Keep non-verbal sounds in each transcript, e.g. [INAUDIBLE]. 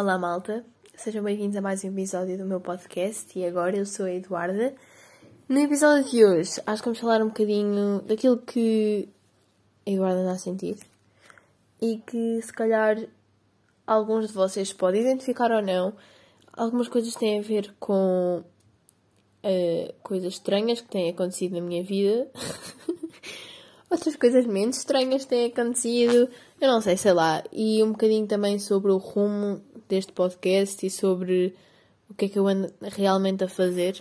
Olá, malta. Sejam bem-vindos a mais um episódio do meu podcast e agora eu sou a Eduarda. No episódio de hoje, acho que vamos falar um bocadinho daquilo que a Eduarda anda a sentir e que se calhar alguns de vocês podem identificar ou não. Algumas coisas têm a ver com uh, coisas estranhas que têm acontecido na minha vida. [LAUGHS] Outras coisas menos estranhas têm acontecido. Eu não sei, sei lá. E um bocadinho também sobre o rumo deste podcast e sobre o que é que eu ando realmente a fazer.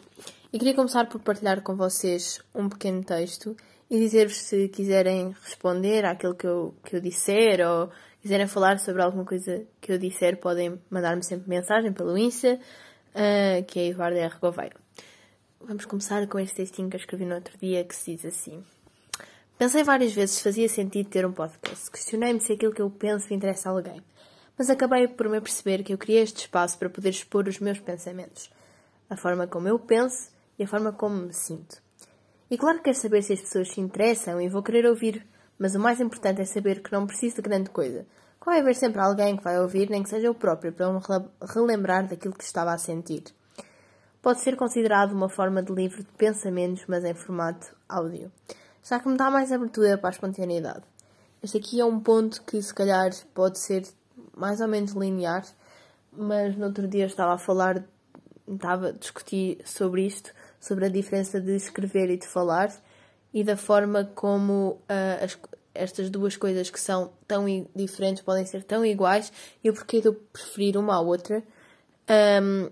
E queria começar por partilhar com vocês um pequeno texto e dizer-vos se quiserem responder àquilo que eu, que eu disser ou quiserem falar sobre alguma coisa que eu disser, podem mandar-me sempre mensagem pelo Insta, uh, que é Eduardo R. Gouveia. Vamos começar com este textinho que eu escrevi no outro dia que se diz assim. Pensei várias vezes se fazia sentido ter um podcast. Questionei-me se aquilo que eu penso interessa a alguém. Mas acabei por me perceber que eu queria este espaço para poder expor os meus pensamentos. A forma como eu penso e a forma como me sinto. E claro que quero saber se as pessoas se interessam e vou querer ouvir, mas o mais importante é saber que não preciso de grande coisa. Que vai haver sempre alguém que vai ouvir, nem que seja o próprio, para me relembrar daquilo que estava a sentir. Pode ser considerado uma forma de livro de pensamentos, mas em formato áudio, já que me dá mais abertura para a espontaneidade. Este aqui é um ponto que se calhar pode ser mais ou menos linear, mas no outro dia estava a falar, estava a discutir sobre isto, sobre a diferença de escrever e de falar e da forma como uh, as, estas duas coisas que são tão diferentes podem ser tão iguais e o porquê de eu preferir uma à outra. Um,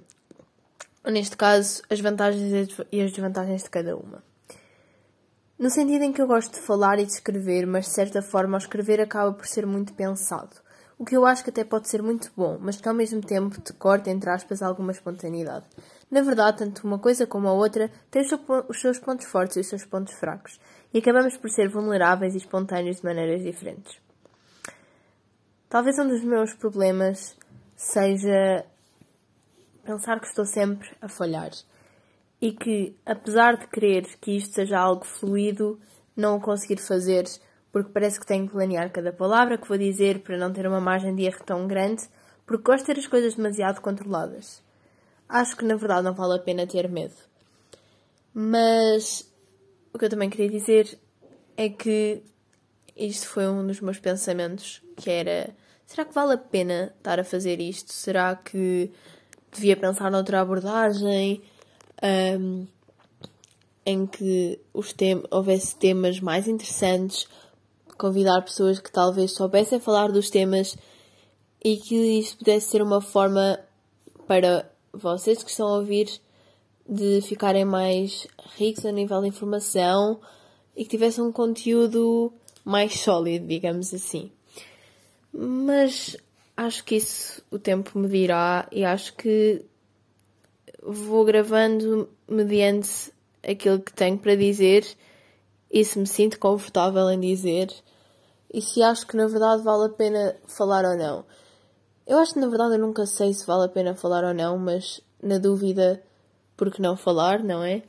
neste caso, as vantagens e as desvantagens de cada uma. No sentido em que eu gosto de falar e de escrever, mas de certa forma ao escrever acaba por ser muito pensado. O que eu acho que até pode ser muito bom, mas que ao mesmo tempo te corta, entre aspas, alguma espontaneidade. Na verdade, tanto uma coisa como a outra têm os seus pontos fortes e os seus pontos fracos, e acabamos por ser vulneráveis e espontâneos de maneiras diferentes. Talvez um dos meus problemas seja pensar que estou sempre a falhar e que, apesar de querer que isto seja algo fluido, não o conseguir fazer porque parece que tenho que planear cada palavra que vou dizer para não ter uma margem de erro tão grande, porque gosto de ter as coisas demasiado controladas acho que na verdade não vale a pena ter medo. Mas o que eu também queria dizer é que isto foi um dos meus pensamentos, que era será que vale a pena estar a fazer isto? Será que devia pensar noutra abordagem um, em que os tem houvesse temas mais interessantes, convidar pessoas que talvez soubessem falar dos temas e que isto pudesse ser uma forma para vocês que estão a ouvir de ficarem mais ricos a nível de informação e que tivessem um conteúdo mais sólido, digamos assim. Mas acho que isso o tempo me dirá e acho que vou gravando mediante aquilo que tenho para dizer e se me sinto confortável em dizer e se acho que na verdade vale a pena falar ou não. Eu acho que na verdade eu nunca sei se vale a pena falar ou não, mas na dúvida, por que não falar, não é?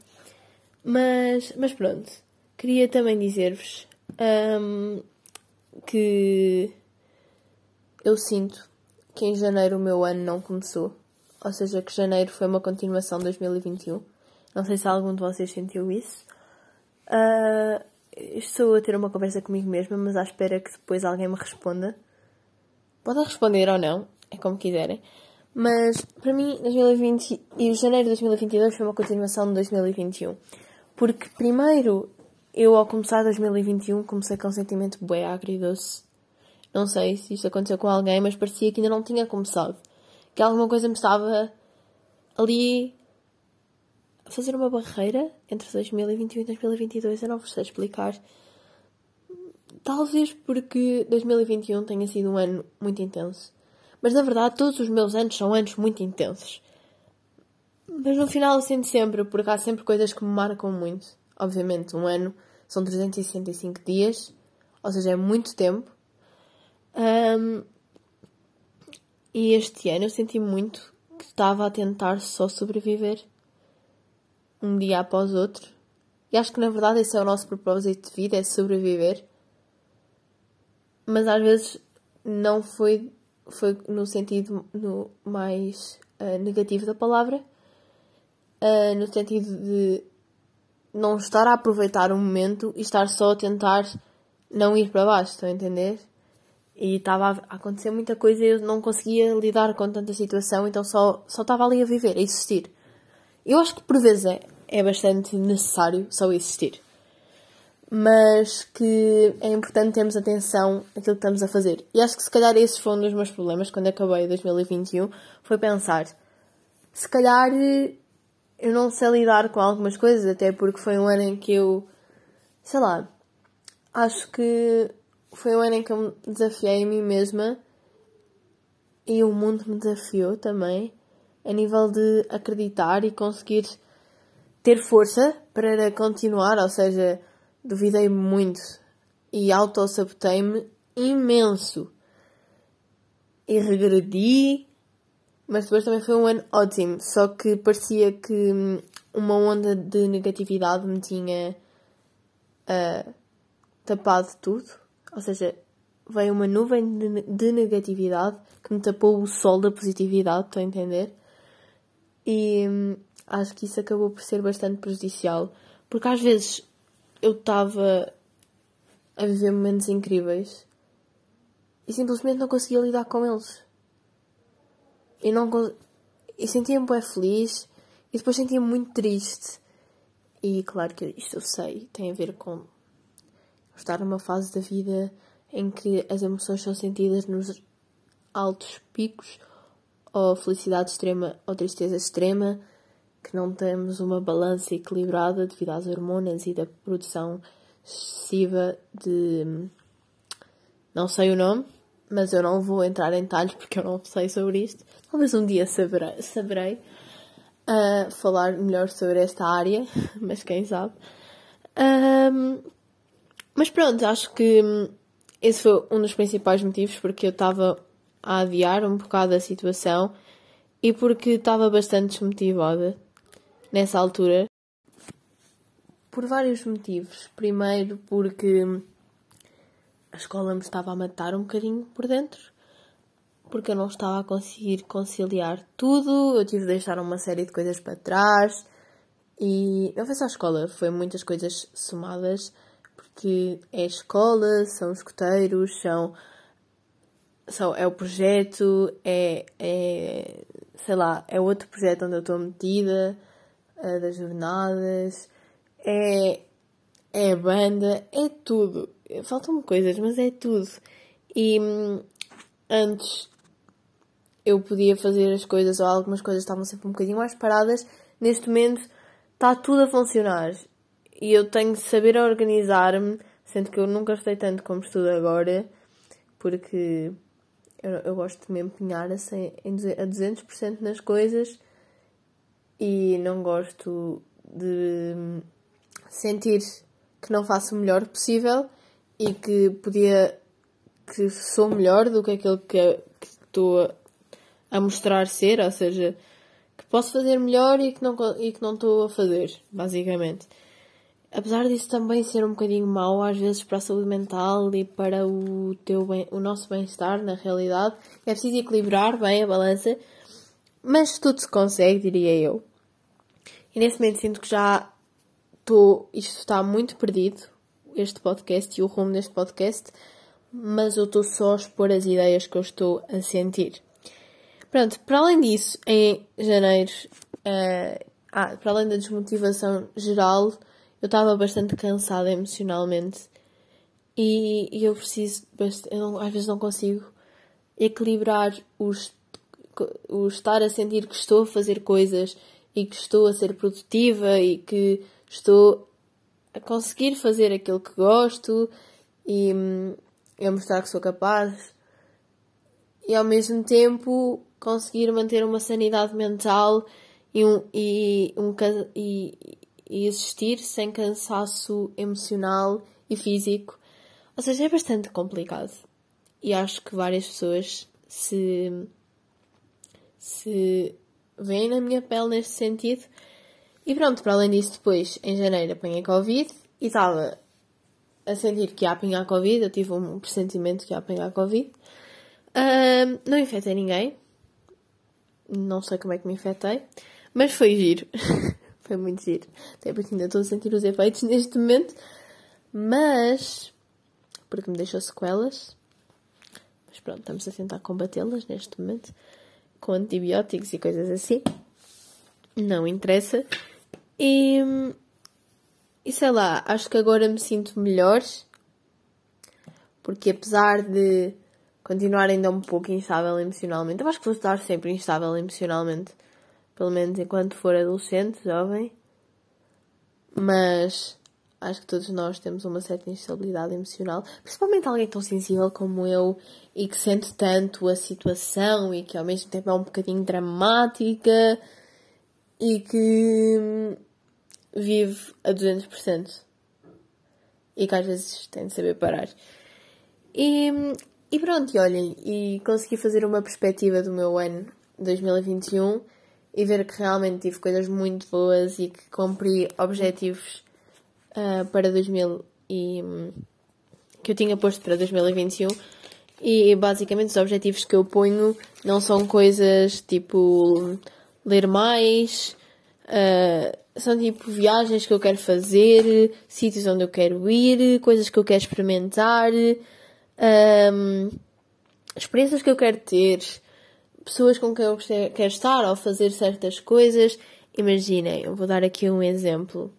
Mas, mas pronto, queria também dizer-vos um, que eu sinto que em janeiro o meu ano não começou. Ou seja, que janeiro foi uma continuação de 2021. Não sei se algum de vocês sentiu isso. Uh, estou a ter uma conversa comigo mesma, mas à espera que depois alguém me responda. Podem responder ou não, é como quiserem. Mas para mim, 2020 e janeiro de 2022 foi uma continuação de 2021. Porque primeiro, eu ao começar 2021 comecei com um sentimento bué agridoce. Não sei se isto aconteceu com alguém, mas parecia que ainda não tinha começado. Que alguma coisa me estava ali fazer uma barreira entre 2021 e 2022. Eu não vos sei explicar. Talvez porque 2021 tenha sido um ano muito intenso. Mas na verdade, todos os meus anos são anos muito intensos. Mas no final eu sinto sempre, porque há sempre coisas que me marcam muito. Obviamente, um ano são 365 dias, ou seja, é muito tempo. Um, e este ano eu senti muito que estava a tentar só sobreviver um dia após outro. E acho que na verdade esse é o nosso propósito de vida, é sobreviver mas às vezes não foi foi no sentido no mais uh, negativo da palavra, uh, no sentido de não estar a aproveitar o momento e estar só a tentar não ir para baixo, estão a entender? E estava a acontecer muita coisa e eu não conseguia lidar com tanta situação, então só, só estava ali a viver, a existir. Eu acho que por vezes é, é bastante necessário só existir. Mas que é importante termos atenção naquilo que estamos a fazer. E acho que se calhar esse foi um dos meus problemas quando acabei 2021, foi pensar, se calhar eu não sei lidar com algumas coisas, até porque foi um ano em que eu, sei lá, acho que foi um ano em que eu me desafiei a mim mesma e o mundo me desafiou também, a nível de acreditar e conseguir ter força para continuar, ou seja, duvidei muito e auto-sabotei-me imenso. E regredi, mas depois também foi um ano ótimo, só que parecia que uma onda de negatividade me tinha uh, tapado tudo. Ou seja, veio uma nuvem de, de negatividade que me tapou o sol da positividade, estou a entender? E hum, acho que isso acabou por ser bastante prejudicial, porque às vezes eu estava a viver momentos incríveis e simplesmente não conseguia lidar com eles. E não e sentia-me bem feliz e depois sentia-me muito triste. E claro que isto eu sei, tem a ver com estar numa fase da vida em que as emoções são sentidas nos altos picos, ou felicidade extrema ou tristeza extrema, que não temos uma balança equilibrada devido às hormonas e da produção excessiva de. Não sei o nome, mas eu não vou entrar em detalhes porque eu não sei sobre isto. Talvez um dia saberei, saberei uh, falar melhor sobre esta área, [LAUGHS] mas quem sabe. Um, mas pronto, acho que esse foi um dos principais motivos porque eu estava a adiar um bocado a situação e porque estava bastante desmotivada nessa altura. Por vários motivos. Primeiro, porque a escola me estava a matar um bocadinho por dentro. Porque eu não estava a conseguir conciliar tudo, eu tive de deixar uma série de coisas para trás. E não foi só a escola, foi muitas coisas somadas que é escola, são os escoteiros, são, são, é o projeto, é, é, sei lá, é outro projeto onde eu estou metida, é, das jornadas, é, é a banda, é tudo. Faltam-me coisas, mas é tudo. E hum, antes eu podia fazer as coisas, ou algumas coisas estavam sempre um bocadinho mais paradas, neste momento está tudo a funcionar e eu tenho de saber organizar-me, sendo que eu nunca estudei tanto como estudo agora, porque eu, eu gosto de me empenhar a, 100, a 200% nas coisas e não gosto de sentir que não faço o melhor possível e que podia que sou melhor do que aquilo que, que estou a mostrar ser, ou seja, que posso fazer melhor e que não e que não estou a fazer, basicamente. Apesar disso também ser um bocadinho mau às vezes para a saúde mental e para o, teu bem, o nosso bem-estar, na realidade, é preciso equilibrar bem a balança, mas tudo se consegue, diria eu. E nesse momento sinto que já estou, isto está muito perdido, este podcast e o rumo deste podcast, mas eu estou só a expor as ideias que eu estou a sentir. Pronto, para além disso, em janeiro, uh, ah, para além da desmotivação geral, eu estava bastante cansada emocionalmente e, e eu preciso, eu não, às vezes não consigo equilibrar os, o estar a sentir que estou a fazer coisas e que estou a ser produtiva e que estou a conseguir fazer aquilo que gosto e hum, a mostrar que sou capaz e ao mesmo tempo conseguir manter uma sanidade mental e um, e, um, e, e existir sem cansaço emocional e físico. Ou seja, é bastante complicado. E acho que várias pessoas se, se veem na minha pele neste sentido. E pronto, para além disso, depois, em janeiro, apanhei Covid e estava a sentir que ia apanhar Covid. Eu tive um pressentimento que ia apanhar Covid. Não infectei ninguém. Não sei como é que me infectei. Mas foi giro. [LAUGHS] foi muito giro. Até porque ainda estou a sentir os efeitos [LAUGHS] neste momento. Mas. Porque me deixou sequelas. Mas pronto, estamos a tentar combatê-las neste momento. Com antibióticos e coisas assim. Não interessa. E. E sei lá, acho que agora me sinto melhor. Porque apesar de continuar ainda um pouco instável emocionalmente, eu acho que vou estar sempre instável emocionalmente. Pelo menos enquanto for adolescente, jovem. Mas acho que todos nós temos uma certa instabilidade emocional, principalmente alguém tão sensível como eu e que sente tanto a situação e que ao mesmo tempo é um bocadinho dramática e que hum, vive a 200% e que às vezes tem de saber parar. E, e pronto, e olhem, e consegui fazer uma perspectiva do meu ano 2021 e ver que realmente tive coisas muito boas e que cumpri objetivos uh, para 2000 e que eu tinha posto para 2021 e basicamente os objetivos que eu ponho não são coisas tipo ler mais, uh, são tipo viagens que eu quero fazer, sítios onde eu quero ir, coisas que eu quero experimentar, um, experiências que eu quero ter, pessoas com quem eu quero estar ao fazer certas coisas. Imaginem, eu vou dar aqui um exemplo.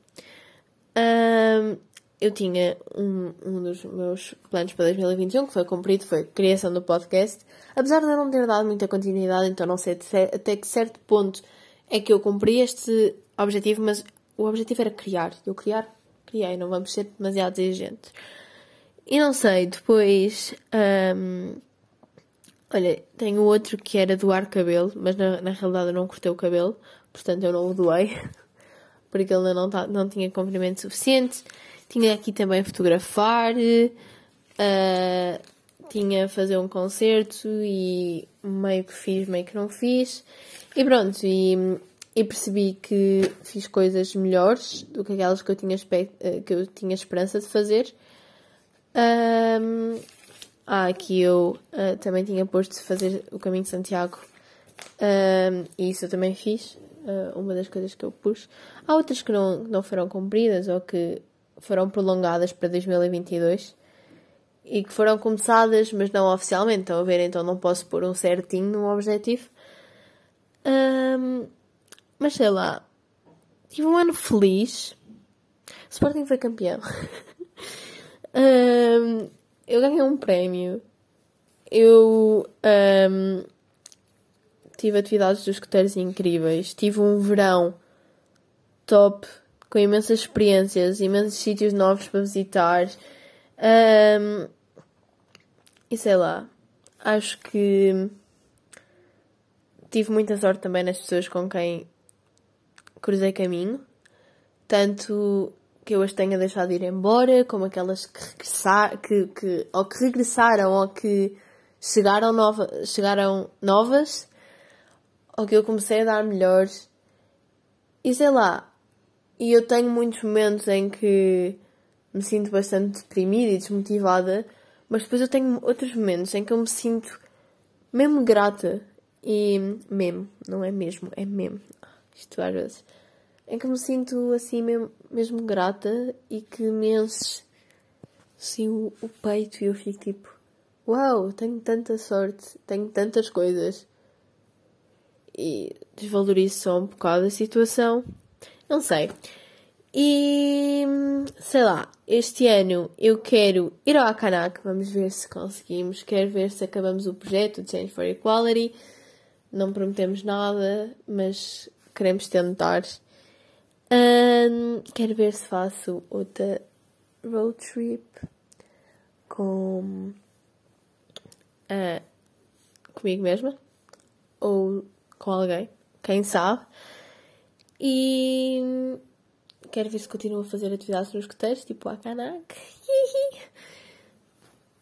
Um, eu tinha um, um dos meus planos para 2021 que foi cumprido, foi a criação do podcast. Apesar de eu não ter dado muita continuidade, então não sei até que certo ponto é que eu cumpri este objetivo, mas o objetivo era criar. Eu criar, criei, não vamos ser demasiado exigentes. E não sei, depois. Um, olha, tenho outro que era doar cabelo, mas na, na realidade eu não cortei o cabelo, portanto eu não o doei, [LAUGHS] porque ele não, tá, não tinha comprimento suficiente. Tinha aqui também fotografar, uh, tinha fazer um concerto e meio que fiz, meio que não fiz. E pronto, e, e percebi que fiz coisas melhores do que aquelas que eu tinha, eh, que eu tinha esperança de fazer. Um, ah, aqui eu uh, também tinha posto de fazer o caminho de Santiago. Um, e isso eu também fiz. Uh, uma das coisas que eu pus. Há outras que não, não foram cumpridas ou que foram prolongadas para 2022 e que foram começadas, mas não oficialmente. Estão a ver? Então não posso pôr um certinho no objetivo. Um, mas sei lá. Tive um ano feliz. Sporting foi campeão. um, [LAUGHS] eu ganhei um prémio. Eu um, tive atividades dos escuteiros incríveis. Tive um verão top, com imensas experiências, imensos sítios novos para visitar. Um, e sei lá, acho que tive muita sorte também nas pessoas com quem cruzei caminho. Tanto que eu as tenha deixado ir embora, como aquelas que regressaram, que, que, ou que regressaram ou que chegaram, nova, chegaram novas, ou que eu comecei a dar melhores. E sei lá, e eu tenho muitos momentos em que me sinto bastante deprimida e desmotivada, mas depois eu tenho outros momentos em que eu me sinto mesmo grata e mesmo, não é mesmo, é mesmo. Isto às vezes em que me sinto assim mesmo, mesmo grata e que me enche assim o, o peito e eu fico tipo uau, tenho tanta sorte, tenho tantas coisas e desvalorizo só um bocado a situação. Não sei. E sei lá, este ano eu quero ir ao Akanak, vamos ver se conseguimos, quero ver se acabamos o projeto de Change for Equality. Não prometemos nada, mas queremos tentar. Um, quero ver se faço outra road trip com uh, comigo mesma ou com alguém, quem sabe. E quero ver se continuo a fazer atividades nos coteiros, tipo a Kanak. [LAUGHS]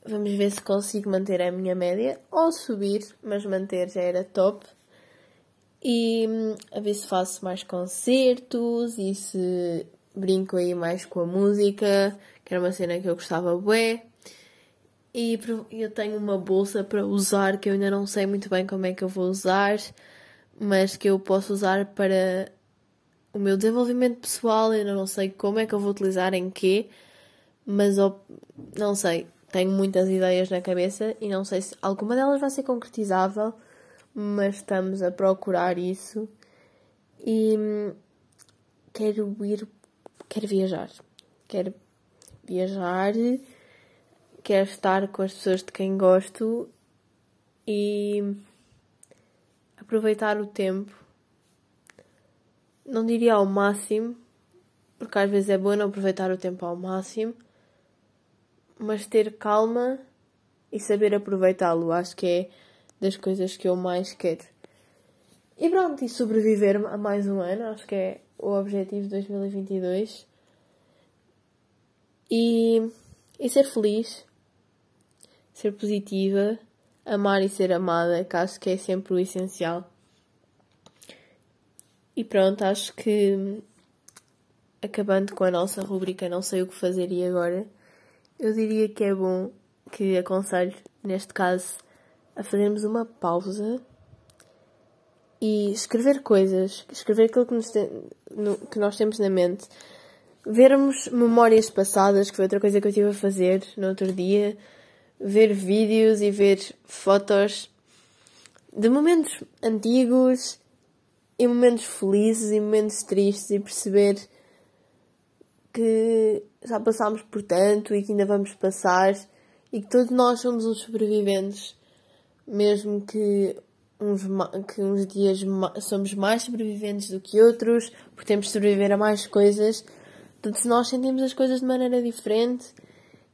Vamos ver se consigo manter a minha média ou subir, mas manter já era top e hum, a ver se faço mais concertos e se brinco aí mais com a música, que era uma cena que eu gostava bué. E eu tenho uma bolsa para usar que eu ainda não sei muito bem como é que eu vou usar, mas que eu posso usar para o meu desenvolvimento pessoal. Eu ainda não sei como é que eu vou utilizar em quê, mas não sei. Tenho muitas ideias na cabeça e não sei se alguma delas vai ser concretizável, mas estamos a procurar isso. E hum, quero ir, quero viajar. Quero viajar, quero estar com as pessoas de quem gosto e aproveitar o tempo. Não diria ao máximo, porque às vezes é bom não aproveitar o tempo ao máximo, mas ter calma e saber aproveitá-lo. Acho que é das coisas que eu mais quero. E pronto, e sobreviver a mais um ano, acho que é o objetivo de 2022 e, e ser feliz, ser positiva, amar e ser amada, que acho que é sempre o essencial. E pronto, acho que acabando com a nossa rubrica Não sei o que fazer e agora, eu diria que é bom que aconselho, neste caso, a fazermos uma pausa e escrever coisas, escrever aquilo que, nos no, que nós temos na mente. Vermos memórias passadas, que foi outra coisa que eu estive a fazer no outro dia, ver vídeos e ver fotos de momentos antigos e momentos felizes e momentos tristes e perceber que já passámos por tanto e que ainda vamos passar e que todos nós somos uns sobreviventes, mesmo que uns, que uns dias somos mais sobreviventes do que outros, porque temos de sobreviver a mais coisas Todos nós sentimos as coisas de maneira diferente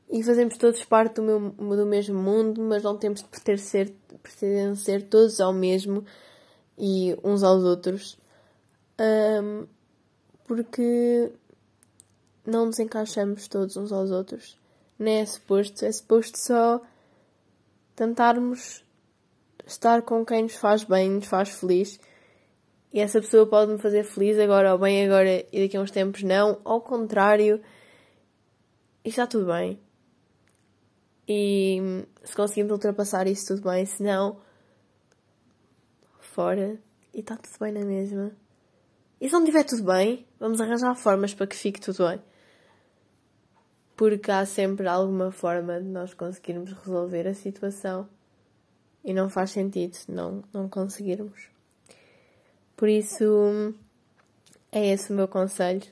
e fazemos todos parte do, meu, do mesmo mundo, mas não temos de pertencer, pertencer todos ao mesmo e uns aos outros. Um, porque não nos encaixamos todos uns aos outros. Nem é suposto, é suposto só tentarmos estar com quem nos faz bem, nos faz feliz e essa pessoa pode me fazer feliz agora ou bem agora e daqui a uns tempos não. Ao contrário, e está tudo bem. E se conseguimos ultrapassar isso, tudo bem. Se não, fora. E está tudo bem na mesma. E se não estiver tudo bem, vamos arranjar formas para que fique tudo bem. Porque há sempre alguma forma de nós conseguirmos resolver a situação. E não faz sentido não, não conseguirmos. Por isso, é esse o meu conselho.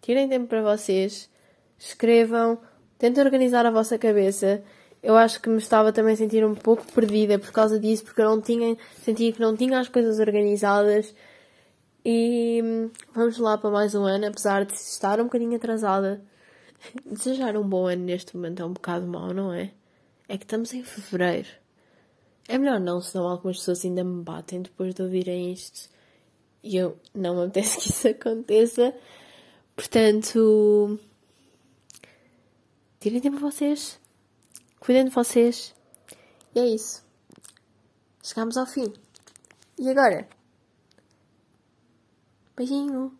Tirem tempo para vocês, escrevam, tentem organizar a vossa cabeça. Eu acho que me estava também a sentir um pouco perdida por causa disso, porque eu não tinha, sentia que não tinha as coisas organizadas. E hum, vamos lá para mais um ano, apesar de estar um bocadinho atrasada. [LAUGHS] Desejar um bom ano neste momento é um bocado mau, não é? É que estamos em fevereiro. É melhor não, senão algumas pessoas ainda me batem depois de ouvirem isto e eu não me apetece que isso aconteça. Portanto, tirem tempo a vocês, cuidem de vocês. E é isso. Chegamos ao fim. E agora? Beijinho.